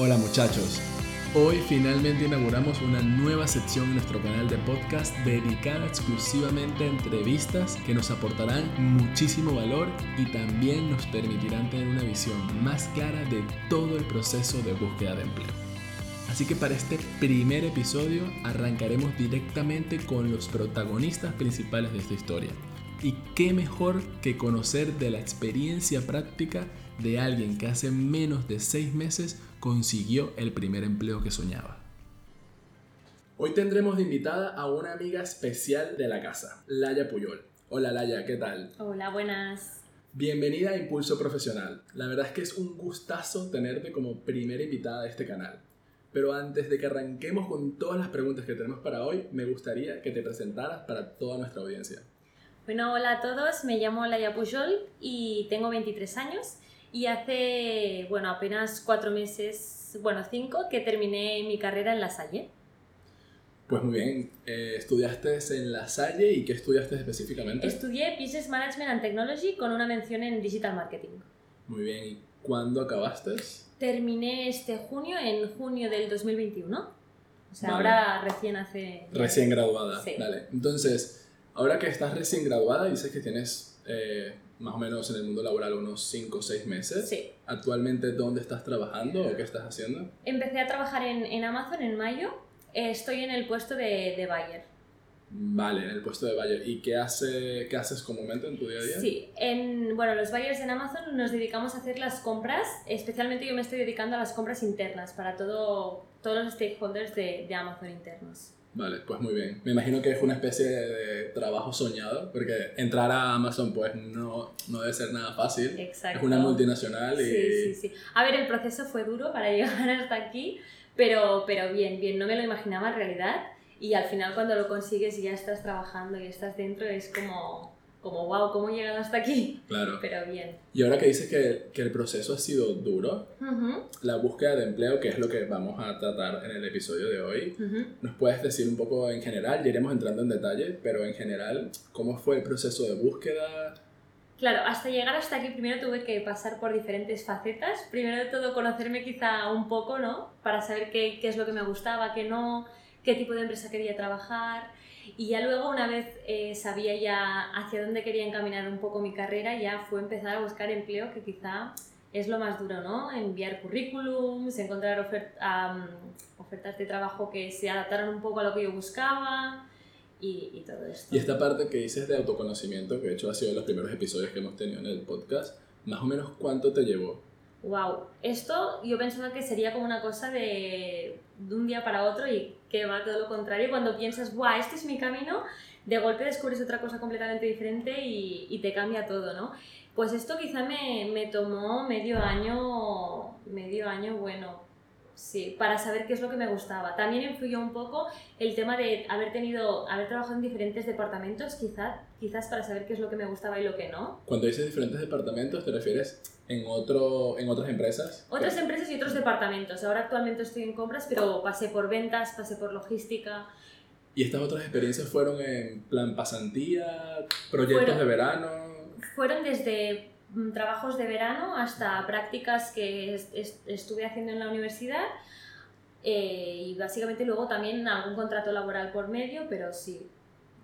Hola muchachos, hoy finalmente inauguramos una nueva sección en nuestro canal de podcast dedicada exclusivamente a entrevistas que nos aportarán muchísimo valor y también nos permitirán tener una visión más clara de todo el proceso de búsqueda de empleo. Así que para este primer episodio arrancaremos directamente con los protagonistas principales de esta historia. Y qué mejor que conocer de la experiencia práctica de alguien que hace menos de seis meses consiguió el primer empleo que soñaba. Hoy tendremos de invitada a una amiga especial de la casa, Laya Puyol. Hola Laya, ¿qué tal? Hola, buenas. Bienvenida a Impulso Profesional. La verdad es que es un gustazo tenerte como primera invitada de este canal. Pero antes de que arranquemos con todas las preguntas que tenemos para hoy, me gustaría que te presentaras para toda nuestra audiencia. Bueno, hola a todos, me llamo Laia Pujol y tengo 23 años y hace, bueno, apenas cuatro meses, bueno, cinco, que terminé mi carrera en La Salle. Pues muy bien, eh, ¿estudiaste en La Salle y qué estudiaste específicamente? Estudié Business Management and Technology con una mención en Digital Marketing. Muy bien, ¿y cuándo acabaste? Terminé este junio, en junio del 2021. O sea, ahora recién hace... Recién graduada, sí. Vale. Entonces, ahora que estás recién graduada, dices que tienes eh, más o menos en el mundo laboral unos 5 o 6 meses. Sí. ¿Actualmente dónde estás trabajando o qué estás haciendo? Empecé a trabajar en, en Amazon en mayo. Eh, estoy en el puesto de, de buyer. Vale, en el puesto de buyer. ¿Y qué, hace, qué haces comúnmente en tu día a día? Sí, en, bueno, los buyers en Amazon nos dedicamos a hacer las compras, especialmente yo me estoy dedicando a las compras internas para todo, todos los stakeholders de, de Amazon internos. Vale, pues muy bien. Me imagino que es una especie de trabajo soñado, porque entrar a Amazon pues no, no debe ser nada fácil. Exacto. Es una multinacional y... Sí, sí, sí. A ver, el proceso fue duro para llegar hasta aquí, pero, pero bien, bien, no me lo imaginaba en realidad. Y al final cuando lo consigues y ya estás trabajando y estás dentro es como, como wow, ¿cómo he llegado hasta aquí? Claro. Pero bien. Y ahora que dices que, que el proceso ha sido duro, la búsqueda de empleo, que es lo que vamos a tratar en el episodio de hoy. ¿nos puedes decir un poco en general? Ya iremos entrando en detalle, pero en general, ¿cómo fue el proceso de búsqueda? Claro, hasta llegar hasta aquí primero tuve que pasar por diferentes facetas. Primero de todo conocerme quizá un poco, ¿no? Para saber qué, qué es lo que me gustaba, qué no, qué tipo de empresa quería trabajar. Y ya luego, una vez eh, sabía ya hacia dónde quería encaminar un poco mi carrera, ya fue empezar a buscar empleo, que quizá es lo más duro, ¿no? Enviar currículums, encontrar ofer- am, ofertas de trabajo que se adaptaran un poco a lo que yo buscaba y, y todo esto. Y esta parte que dices de autoconocimiento, que de hecho ha sido de los primeros episodios que hemos tenido en el podcast, más o menos cuánto te llevó? Wow, esto yo pensaba que sería como una cosa de, de un día para otro y que va todo lo contrario. Cuando piensas, wow, este es mi camino, de golpe descubres otra cosa completamente diferente y, y te cambia todo, ¿no? Pues esto quizá me, me tomó medio año, medio año, bueno, sí, para saber qué es lo que me gustaba. También influyó un poco el tema de haber tenido, haber trabajado en diferentes departamentos, quizás, quizás para saber qué es lo que me gustaba y lo que no. Cuando dices diferentes departamentos, ¿te refieres en, otro, en otras empresas? Otras empresas y otros departamentos. Ahora actualmente estoy en compras, pero pasé por ventas, pasé por logística. ¿Y estas otras experiencias fueron en plan pasantía, proyectos Fueron- de verano? Fueron desde trabajos de verano hasta prácticas que est- est- estuve haciendo en la universidad eh, y básicamente luego también algún contrato laboral por medio, pero sí.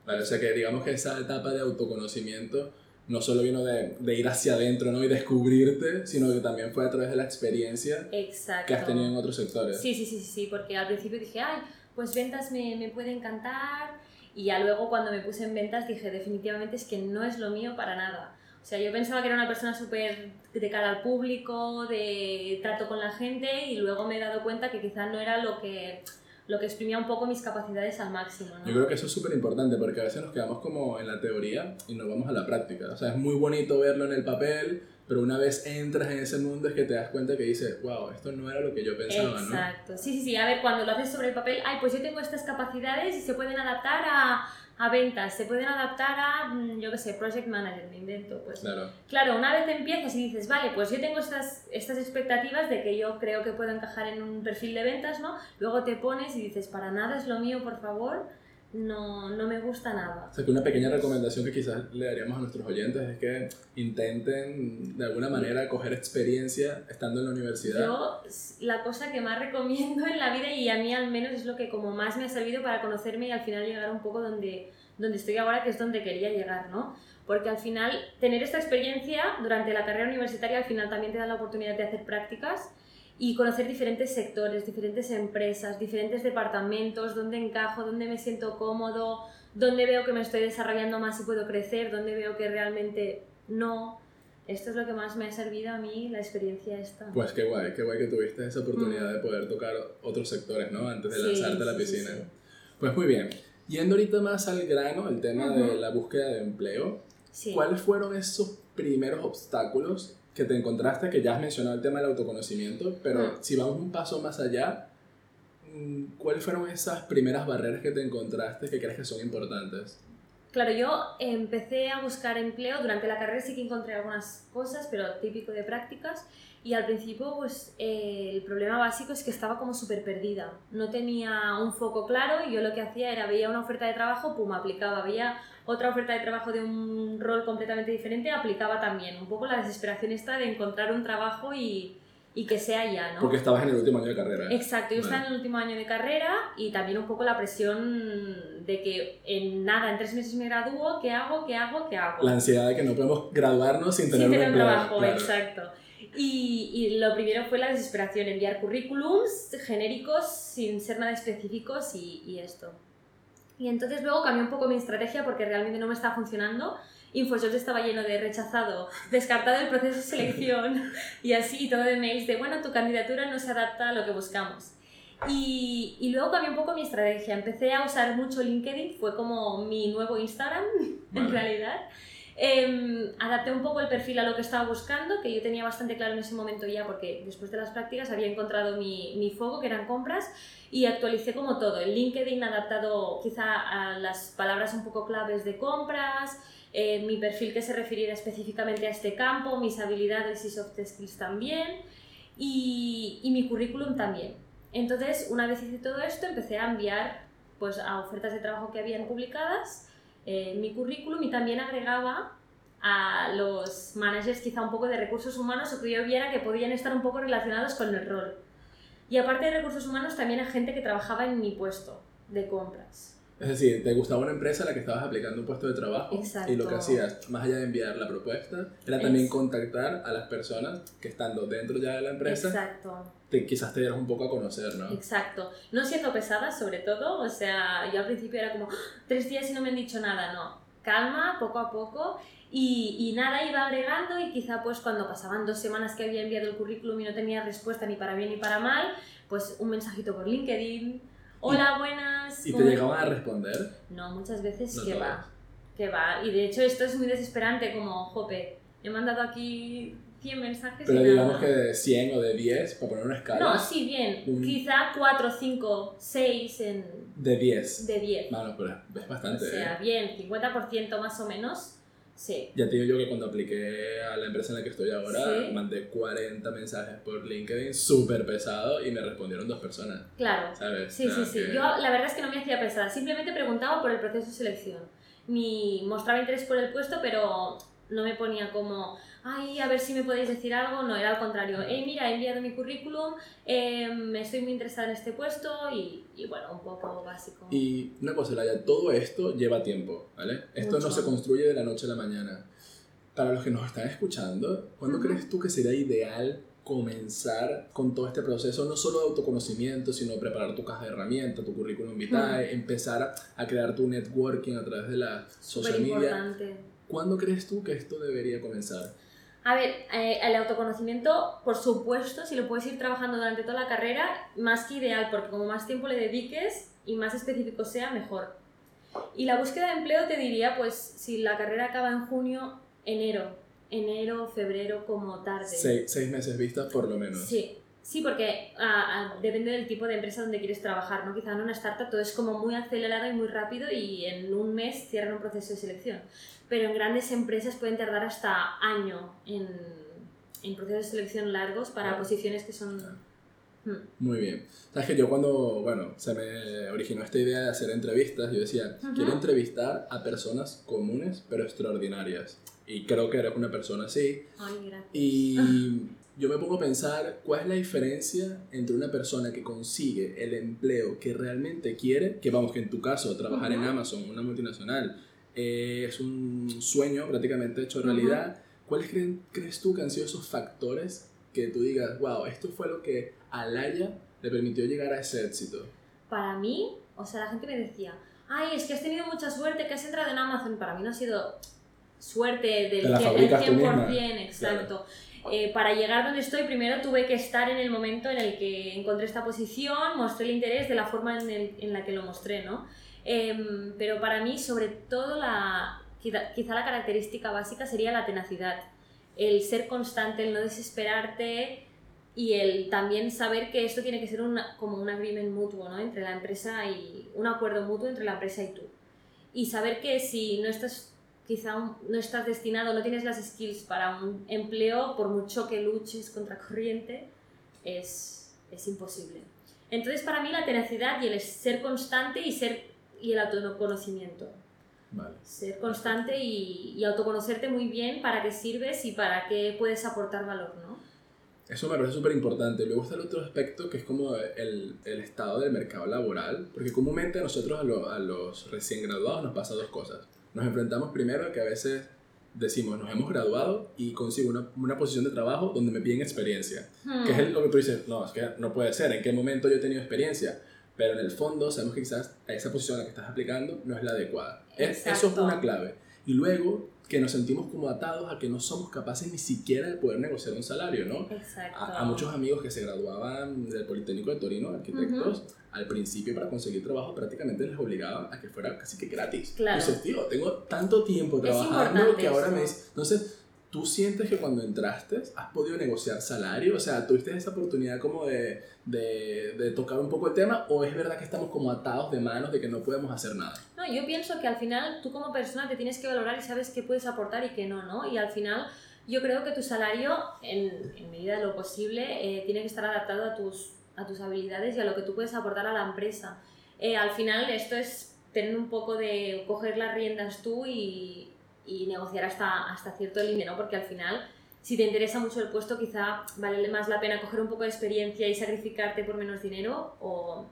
Vale, o sea que digamos que esa etapa de autoconocimiento no solo vino de, de ir hacia adentro ¿no? y descubrirte, sino que también fue a través de la experiencia Exacto. que has tenido en otros sectores. Sí, sí, sí, sí, sí, porque al principio dije, ay, pues ventas me, me puede encantar. Y ya luego cuando me puse en ventas dije, definitivamente es que no es lo mío para nada. O sea, yo pensaba que era una persona súper de cara al público, de trato con la gente, y luego me he dado cuenta que quizás no era lo que, lo que exprimía un poco mis capacidades al máximo. ¿no? Yo creo que eso es súper importante porque a veces nos quedamos como en la teoría y nos vamos a la práctica. O sea, es muy bonito verlo en el papel, pero una vez entras en ese mundo es que te das cuenta que dices, wow, esto no era lo que yo pensaba, ¿no? Exacto. Sí, sí, sí. A ver, cuando lo haces sobre el papel, ay, pues yo tengo estas capacidades y se pueden adaptar a, a ventas, se pueden adaptar a, mm, yo qué sé, project manager, me invento. Pues Claro. Claro, una vez empiezas y dices, vale, pues yo tengo estas, estas expectativas de que yo creo que puedo encajar en un perfil de ventas, ¿no? Luego te pones y dices, para nada es lo mío, por favor, no, no me gusta nada. O sea, que una pequeña recomendación que quizás le daríamos a nuestros oyentes es que intenten de alguna manera coger experiencia estando en la universidad. Yo, la cosa que más recomiendo en la vida y a mí al menos es lo que como más me ha servido para conocerme y al final llegar un poco donde, donde estoy ahora, que es donde quería llegar, ¿no? Porque al final, tener esta experiencia durante la carrera universitaria al final también te da la oportunidad de hacer prácticas y conocer diferentes sectores, diferentes empresas, diferentes departamentos, dónde encajo, dónde me siento cómodo, dónde veo que me estoy desarrollando más y puedo crecer, dónde veo que realmente no. Esto es lo que más me ha servido a mí, la experiencia esta. Pues qué guay, qué guay que tuviste esa oportunidad de poder tocar otros sectores, ¿no? Antes de lanzarte a la piscina. pues muy bien. Yendo ahorita más al grano, el tema de la búsqueda de empleo, ¿cuáles fueron esos primeros obstáculos que te encontraste, que ya has mencionado el tema del autoconocimiento, pero si vamos un paso más allá, mm, ¿cuáles fueron esas primeras barreras que te encontraste que crees que son importantes? Claro, yo empecé a buscar empleo, durante la carrera sí que encontré algunas cosas, pero típico de prácticas, y al principio pues eh, el problema básico es que estaba como súper perdida, no tenía un foco claro y yo lo que hacía era veía una oferta de trabajo, pum, aplicaba, veía otra oferta de trabajo de un rol completamente diferente, aplicaba también. Un poco la desesperación esta de encontrar un trabajo y, y que sea ya, ¿no? Porque estabas en el último año de carrera. Exacto, yo estaba en el último año de carrera y también un poco la presión de que en nada, en tres meses me gradúo, ¿qué hago? ¿Qué hago? ¿Qué hago? La ansiedad de que no podemos graduarnos sin tener, un, trabajo, exacto. Y, y, lo primero fue la desesperación, enviar currículums genéricos sin ser nada específicos y, y esto. Y entonces luego cambié un poco mi estrategia porque realmente no me estaba funcionando. InfoJobs estaba lleno de rechazado, descartado el proceso de selección y así, y todo de mails de, bueno, tu candidatura no se adapta a lo que buscamos. Y, y, luego cambié un poco mi estrategia. Empecé a usar mucho LinkedIn, fue como mi nuevo Instagram, en realidad. Eh, adapté un poco el perfil a lo que estaba buscando, que yo tenía bastante claro en ese momento ya, porque después de las prácticas había encontrado mi, mi foco, que eran compras, y actualicé como todo. El LinkedIn adaptado quizá a las palabras un poco claves de compras, eh, mi perfil que se refiriera específicamente a este campo, mis habilidades y soft skills también, y, y mi currículum también. Entonces, una vez hice todo esto, empecé a enviar pues, a ofertas de trabajo que habían publicadas eh, mi currículum y también agregaba a los managers quizá un poco de recursos humanos o que yo viera que podían estar un poco relacionados con el rol. Y aparte de recursos humanos, también a gente que trabajaba en mi puesto de compras. Es decir, te gustaba una empresa a la que estabas aplicando un puesto de trabajo y lo que hacías, más allá de enviar la propuesta, era también contactar a las personas que estando dentro ya de la empresa, Exacto. Te, quizás te dieras un poco a conocer, ¿no? Exacto. No siendo pesada, sobre todo, o sea, yo al principio era como, ah, tres días y no me han dicho nada, no. Calma, poco a poco, y, y, nada, iba agregando y quizá pues cuando pasaban dos semanas que había enviado el currículum y no tenía respuesta ni para bien ni para mal, pues un mensajito por LinkedIn, hola, buenas. ¿Y te llegaban a responder? No, muchas veces que va, que va. Y de hecho esto es muy desesperante, como, jope, he mandado aquí 100 mensajes. Pero digamos que de 100 o de 10, para poner una escala. No, sí, bien. Quizá 4, 5, 6 en... De 10. De 10. Bueno, pero es bastante. O sea, ¿eh? bien, 50% más o menos Sí. Ya te digo yo que cuando apliqué a la empresa en la que estoy ahora, mandé 40 mensajes por LinkedIn, súper pesado, y me respondieron dos personas. Claro. ¿Sabes? Sí, sí, sí. Yo la verdad es que no me hacía pesada, simplemente preguntaba por el proceso de selección. Ni mostraba interés por el puesto, pero no me ponía como, ay, a ver si me podéis decir algo, no, era al contrario, eh, mira, he enviado mi currículum, eh, estoy muy interesada en este puesto y, y, bueno, un poco básico. Y una cosa, Laia, todo esto lleva tiempo, ¿vale? Esto no se construye de la noche a la mañana. Para los que nos están escuchando, ¿cuándo crees tú que sería ideal comenzar con todo este proceso, no solo de autoconocimiento, sino preparar tu caja de herramientas, tu currículum vitae, empezar a crear tu networking a través de la social media? Importante. ¿Cuándo crees tú que esto debería comenzar? A ver, eh, el autoconocimiento, por supuesto, si lo puedes ir trabajando durante toda la carrera, más que ideal, porque como más tiempo le dediques y más específico sea, mejor. Y la búsqueda de empleo te diría, pues, si la carrera acaba en junio, enero. Enero, febrero, como tarde. Seis, seis meses vistas por lo menos. Sí, Sí, porque ah, ah, depende del tipo de empresa donde quieres trabajar, ¿no? Quizá en una startup todo es como muy acelerado y muy rápido y en un mes cierran un proceso de selección. Pero en grandes empresas pueden tardar hasta año en, en procesos de selección largos para posiciones que son Hmm. Muy bien. Sabes que yo cuando, bueno, se me originó esta idea de hacer entrevistas, yo decía, Ujú. quiero entrevistar a personas comunes pero extraordinarias. Y creo que eres una persona así. Ay, gracias. Y yo me pongo a pensar cuál es la diferencia entre una persona que consigue el empleo que realmente quiere, que vamos, que en tu caso, trabajar en Ujú. Amazon, una multinacional, eh, es un sueño prácticamente hecho realidad. ¿Cuáles creen- crees tú que han sido esos factores que tú digas, wow, esto fue lo que a Laia le permitió llegar a ese éxito? Para mí, o sea, la gente me decía, ay, es que has tenido mucha suerte que has entrado en Amazon. Para mí no ha sido suerte del la tú misma. 100%, exacto. Eh, para llegar donde estoy, primero tuve que estar en el momento en el que encontré esta posición, mostré el interés de la forma en, el- en la que lo mostré, ¿no? Em, pero para mí, sobre todo, la, quizá, quizá la característica básica sería la tenacidad, el ser constante, el no desesperarte y el también saber que esto tiene que ser una, como un agreement mutuo, ¿no? Entre la empresa y un acuerdo mutuo entre la empresa y tú. Y saber que si no estás quizá un- no estás destinado, no tienes las skills para un empleo, por mucho que luches contra corriente, es, es imposible. Entonces, para mí la tenacidad y el ser constante y, ser, y el autoconocimiento. Vale. Ser constante y, y autoconocerte muy bien para qué sirves y para qué puedes aportar valor, ¿no? Eso me parece súper importante. Luego está el otro aspecto que es como el, el estado del mercado laboral, porque comúnmente a nosotros, a, lo- a los recién graduados, nos pasa dos cosas. Nos enfrentamos primero a que a veces decimos, nos hemos graduado y consigo una, una posición de trabajo donde me piden experiencia. Que es el- lo que tú dices, no, es que no puede ser, ¿en qué momento yo he tenido experiencia? Pero en el fondo sabemos que quizás a esa posición a la que estás aplicando no es la adecuada. Es- eso es una clave. Y luego que nos sentimos como atados a que no somos capaces ni siquiera de poder negociar un salario, ¿no? Exacto. A, a muchos amigos que se graduaban del Politécnico de Torino, arquitectos, al principio para conseguir trabajo prácticamente les obligaban a que fuera casi que gratis. Claro. Dices, tío, tengo tanto tiempo trabajando que ahora eso. me. Entonces, ¿tú sientes que cuando entraste has podido negociar salario? O sea, ¿tuviste esa oportunidad como de, de, de tocar un poco el tema? ¿O es verdad que estamos como atados de manos de que no podemos hacer nada? No, yo pienso que al final tú como persona te tienes que valorar y sabes qué puedes aportar y qué no, ¿no? Y al final yo creo que tu salario, en, en medida de lo posible, eh, tiene que estar adaptado a tus, a tus habilidades y a lo que tú puedes aportar a la empresa. Eh, al final esto es tener un poco de coger las riendas tú y, y negociar hasta, hasta cierto límite, ¿no? Porque al final, si te interesa mucho el puesto, quizá vale más la pena coger un poco de experiencia y sacrificarte por menos dinero o,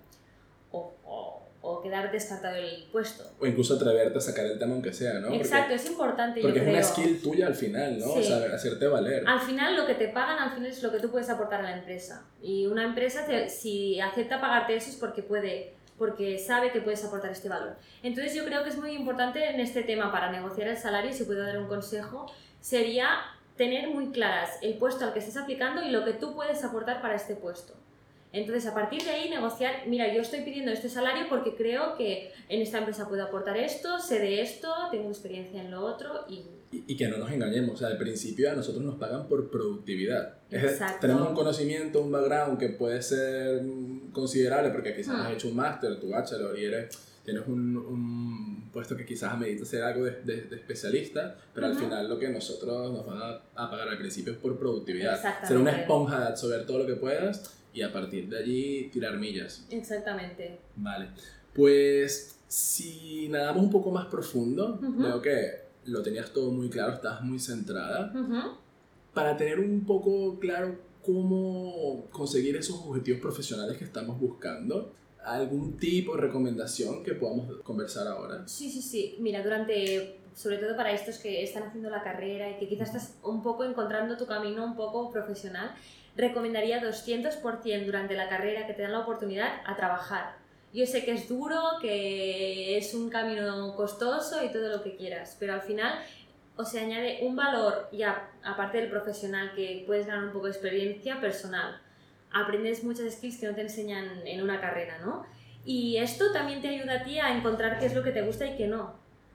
o, o- o quedar descartado el puesto. O incluso atreverte a sacar el tema aunque sea, ¿no? Porque- Exacto, es importante, Porque, yo es una creo. skill tuya al final, ¿no? O Sí. sea, hacerte valer. Al final lo que te pagan al final es lo que tú puedes aportar a la empresa. Y una empresa te- si acepta pagarte eso es porque puede, porque sabe que puedes aportar este valor. Entonces yo creo que es muy importante en este tema para negociar el salario, si puedo dar un consejo, sería tener muy claras el puesto al que estés aplicando y lo que tú puedes aportar para este puesto. Entonces, a partir de ahí, negociar, mira, yo estoy pidiendo este salario porque creo que en esta empresa puedo aportar esto, sé de esto, tengo experiencia en lo otro y Y, y que no nos engañemos, o sea, al principio a nosotros nos pagan por productividad. Es Exacto. tenemos un conocimiento, un background que puede ser considerable porque quizás Hmm. has hecho un máster, tu bachelor y eres, tienes un, un puesto que quizás amerita ser algo de, de- de especialista, pero al Ujú. final lo que nosotros nos van a, a pagar al principio es por productividad. Ser una esponja de absorber todo lo que puedas y a partir de allí tirar millas. exactamente. Vale, pues si nadamos un poco más profundo, Ujú. veo que lo tenías todo muy claro, estabas muy centrada. Para tener un poco claro cómo conseguir esos objetivos profesionales que estamos buscando, ¿algún tipo de recomendación que podamos conversar ahora? Sí, sí, sí. Mira, durante, sobre todo para estos que están haciendo la carrera y que quizás estás un poco encontrando tu camino un poco profesional, recomendaría 200% durante la carrera que te dan la oportunidad a trabajar. Yo sé que es duro, que es un camino costoso y todo lo que quieras, pero al final o se añade un valor ya aparte del profesional que puedes ganar un poco de experiencia personal. Aprendes muchas skills que no te enseñan en una carrera, ¿no? Y esto también te ayuda a ti a encontrar qué es lo que te gusta y qué no.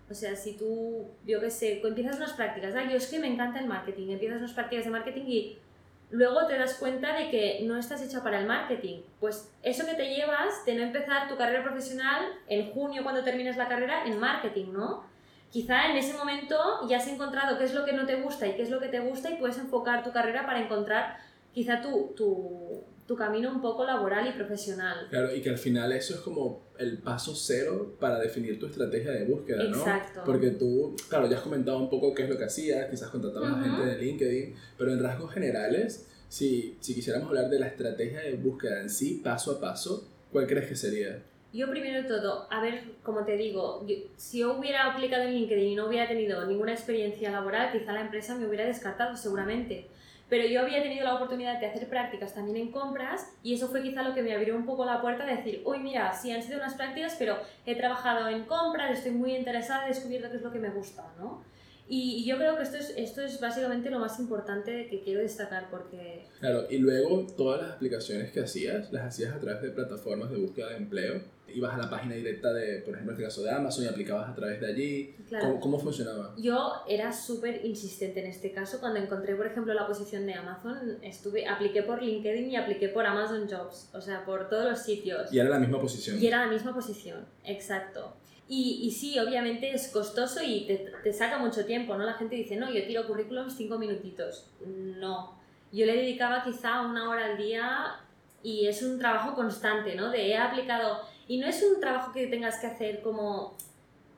O sea, si tú, yo qué sé, empiezas unas prácticas, ah, yo es que me encanta el marketing, empiezas unas prácticas de marketing y luego te das cuenta de que no estás hecha para el marketing. Pues eso que te llevas de no empezar tu carrera profesional en junio cuando termines la carrera en marketing, ¿no? Quizá en ese momento ya has encontrado qué es lo que no te gusta y qué es lo que te gusta y puedes enfocar tu carrera para encontrar quizá tu, tu, tu camino un poco laboral y profesional. Claro, y que al final eso es como el paso cero para definir tu estrategia de búsqueda, ¿no? Exacto. Porque tú, claro, ya has comentado un poco qué es lo que hacías, quizás contratabas a Ujú. gente de LinkedIn, pero en rasgos generales, si, si quisiéramos hablar de la estrategia de búsqueda en sí, paso a paso, ¿cuál crees que sería? Yo primero de todo, a ver, como te digo, yo- si yo hubiera aplicado en LinkedIn y no hubiera tenido ninguna experiencia laboral, quizá la empresa me hubiera descartado seguramente. Pero yo había tenido la oportunidad de hacer prácticas también en compras y eso fue quizá lo que me abrió un poco la puerta de decir, uy, mira, sí han sido unas prácticas, pero he trabajado en compras, estoy muy interesada, he descubierto qué es lo que me gusta, ¿no? Y, y yo creo que esto es, esto es básicamente lo más importante que quiero destacar porque Claro, y luego todas las aplicaciones que hacías, las hacías a través de plataformas de búsqueda de empleo. Ibas a la página directa de, por ejemplo, en este caso de Amazon y aplicabas a través de allí. Claro. ¿Cómo, cómo funcionaba? Yo era súper insistente en este caso. Cuando encontré, por ejemplo, la posición de Amazon, estuve, apliqué por LinkedIn y apliqué por Amazon Jobs, o sea, por todos los sitios. Y era la misma posición. Y era la misma posición, exacto. Y, y sí, obviamente es costoso y te, te saca mucho tiempo, ¿no? La gente dice, no, yo tiro currículums cinco minutitos. No. Yo le dedicaba quizá una hora al día y es un trabajo constante, ¿no? De he aplicado... Y no es un trabajo que tengas que hacer como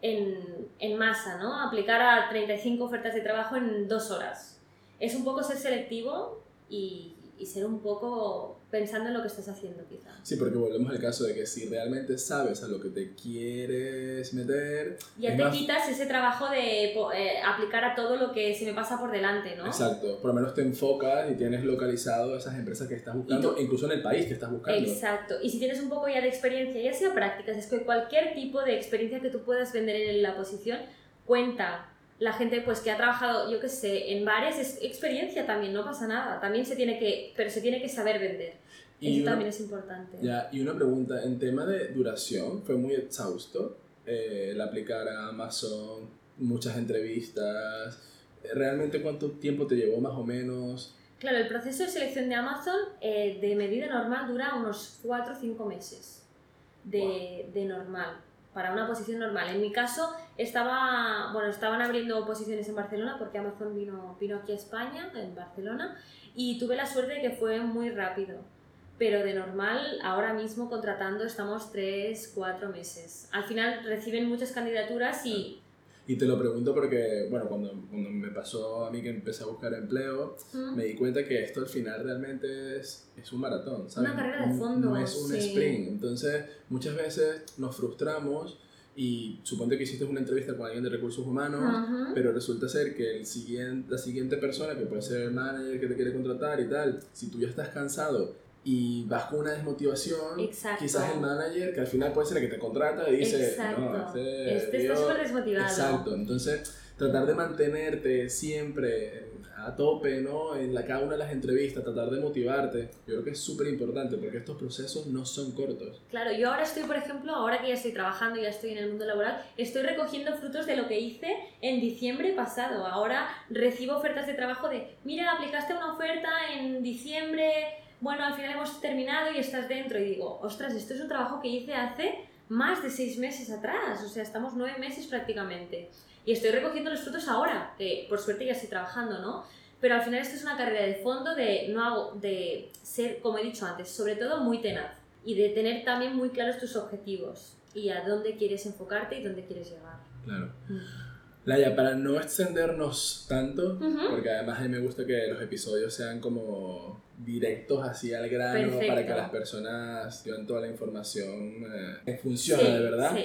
en, en masa, ¿no? Aplicar a 35 ofertas de trabajo en dos horas. Es un poco ser selectivo y, y ser un poco pensando en lo que estás haciendo, quizá. Sí, porque volvemos al caso de que si realmente sabes a lo que te quieres meter, Ya te más- quitas ese trabajo de eh, aplicar a todo lo que se me pasa por delante, ¿no? Exacto, por lo menos te enfocas y tienes localizado esas empresas que estás buscando, tú- incluso en el país que estás buscando. Exacto. Y si tienes un poco ya de experiencia, ya sea prácticas, es que cualquier tipo de experiencia que tú puedas vender en la posición, cuenta. La gente pues que ha trabajado, yo qué sé, en bares es experiencia también, no pasa nada. También se tiene que, pero se tiene que saber vender. Y Eso una- también es importante. Ya, y una pregunta, en tema de duración, fue muy exhausto eh, el aplicar a Amazon, muchas entrevistas. ¿Realmente cuánto tiempo te llevó más o menos? Claro, el proceso de selección de Amazon eh, de medida normal dura unos 4 o 5 meses de, de normal, para una posición normal. En mi caso, estaba, bueno, estaban abriendo posiciones en Barcelona porque Amazon vino, vino aquí a España, en Barcelona, y tuve la suerte de que fue muy rápido. Pero de normal, ahora mismo contratando estamos 3, 4 meses. Al final reciben muchas candidaturas y... Y te lo pregunto porque, bueno, cuando, cuando me pasó a mí que empecé a buscar empleo, Mm, me di cuenta que esto al final realmente es, es un maratón, ¿sabes? Una carrera de fondo, No es un sí. sprint. Entonces, muchas veces nos frustramos y suponte que hiciste una entrevista con alguien de recursos humanos, pero resulta ser que el siguiente, la siguiente persona, que puede ser el manager que te quiere contratar y tal, si tú ya estás cansado y vas con una desmotivación, Exacto. quizás el manager, que al final puede ser el que te contrata y dice, Exacto. no, este, Este está súper desmotivado. Exacto, entonces tratar de mantenerte siempre a tope, ¿no? En la, cada una de las entrevistas, tratar de motivarte, yo creo que es súper importante porque estos procesos no son cortos. Claro, yo ahora estoy, por ejemplo, ahora que ya estoy trabajando, ya estoy en el mundo laboral, estoy recogiendo frutos de lo que hice en diciembre pasado. Ahora recibo ofertas de trabajo de, mira, aplicaste una oferta en diciembre, bueno, al final hemos terminado y estás dentro. Y digo, ostras, esto es un trabajo que hice hace más de seis meses atrás, o sea, estamos nueve meses prácticamente. Y estoy recogiendo los frutos ahora, que por suerte ya estoy trabajando, ¿no? Pero al final esto es una carrera de fondo de, no hago, de ser, como he dicho antes, sobre todo muy tenaz y de tener también muy claros tus objetivos y a dónde quieres enfocarte y dónde quieres llegar. Claro. Mm. Laia, para no extendernos tanto, Ujú. porque además a mí me gusta que los episodios sean como directos así al grano Perfecto. para que las personas lleven toda la información eh, que funciona Sí, de verdad. sí.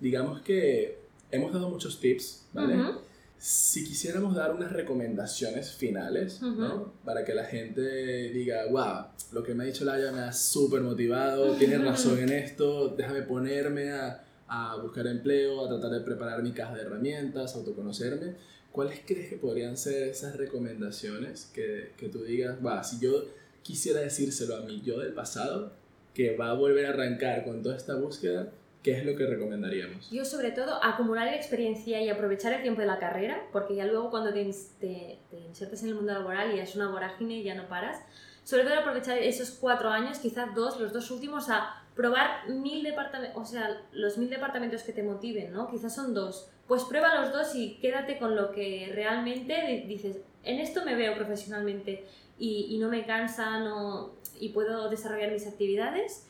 Digamos que hemos dado muchos tips, ¿vale? Ujú. Si quisiéramos dar unas recomendaciones finales, ¿no? Ujú. Para que la gente diga, wow, lo que me ha dicho Laia me ha súper motivado, tiene razón en esto, déjame ponerme a, a buscar empleo, a tratar de preparar mi caja de herramientas, autoconocerme. ¿Cuáles crees que podrían ser esas recomendaciones que, que tú digas, wow, si yo quisiera decírselo a mi yo del pasado, que va a volver a arrancar con toda esta búsqueda, ¿qué es lo que recomendaríamos? Yo sobre todo acumular experiencia y aprovechar el tiempo de la carrera, porque ya luego cuando te, te, te insertas en el mundo laboral y es una vorágine ya no paras, sobre todo aprovechar esos cuatro años, quizás dos, los dos últimos, a probar mil departamentos, o sea, los mil departamentos que te motiven, ¿no? Quizás son dos. Pues prueba los dos y quédate con lo que realmente di- dices, en esto me veo profesionalmente. y, y no me cansa no, y puedo desarrollar mis actividades.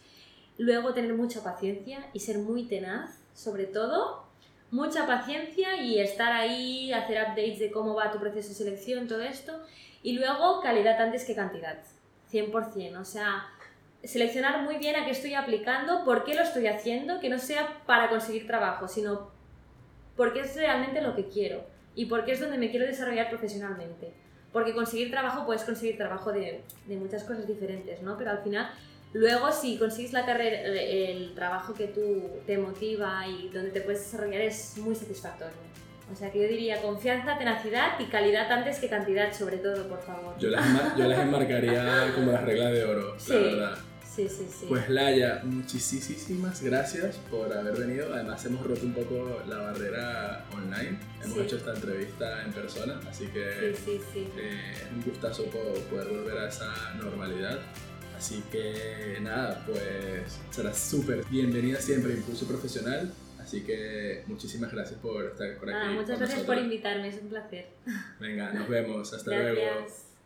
Luego tener mucha paciencia y ser muy tenaz, sobre todo. Mucha paciencia y estar ahí, hacer updates de cómo va tu proceso de selección, todo esto. Y luego calidad antes que cantidad, 100%. O sea, seleccionar muy bien a qué estoy aplicando, por qué lo estoy haciendo, que no sea para conseguir trabajo, sino porque es realmente lo que quiero y porque es donde me quiero desarrollar profesionalmente. Porque conseguir trabajo, puedes conseguir trabajo de, de muchas cosas diferentes, ¿no? Pero al final, luego si consigues la carrera, el trabajo que tú te motiva y donde te puedes desarrollar es muy satisfactorio. O sea que yo diría confianza, tenacidad y calidad antes que cantidad, sobre todo, por favor. Yo las, yo las enmarcaría como las reglas de oro, Sí. la verdad. Sí, sí, sí. Pues Laia, muchísimas gracias por haber venido. Además hemos roto un poco la barrera online. Hemos Sí. hecho esta entrevista en persona, así que sí, sí, eh, es un gustazo po- poder volver a esa normalidad. Así que nada, pues serás súper bienvenida siempre a Impulso Profesional. Así que muchísimas gracias por estar por aquí. Nada, muchas gracias por nosotros. invitarme, es un placer. Venga, nos vemos. Hasta luego. Gracias.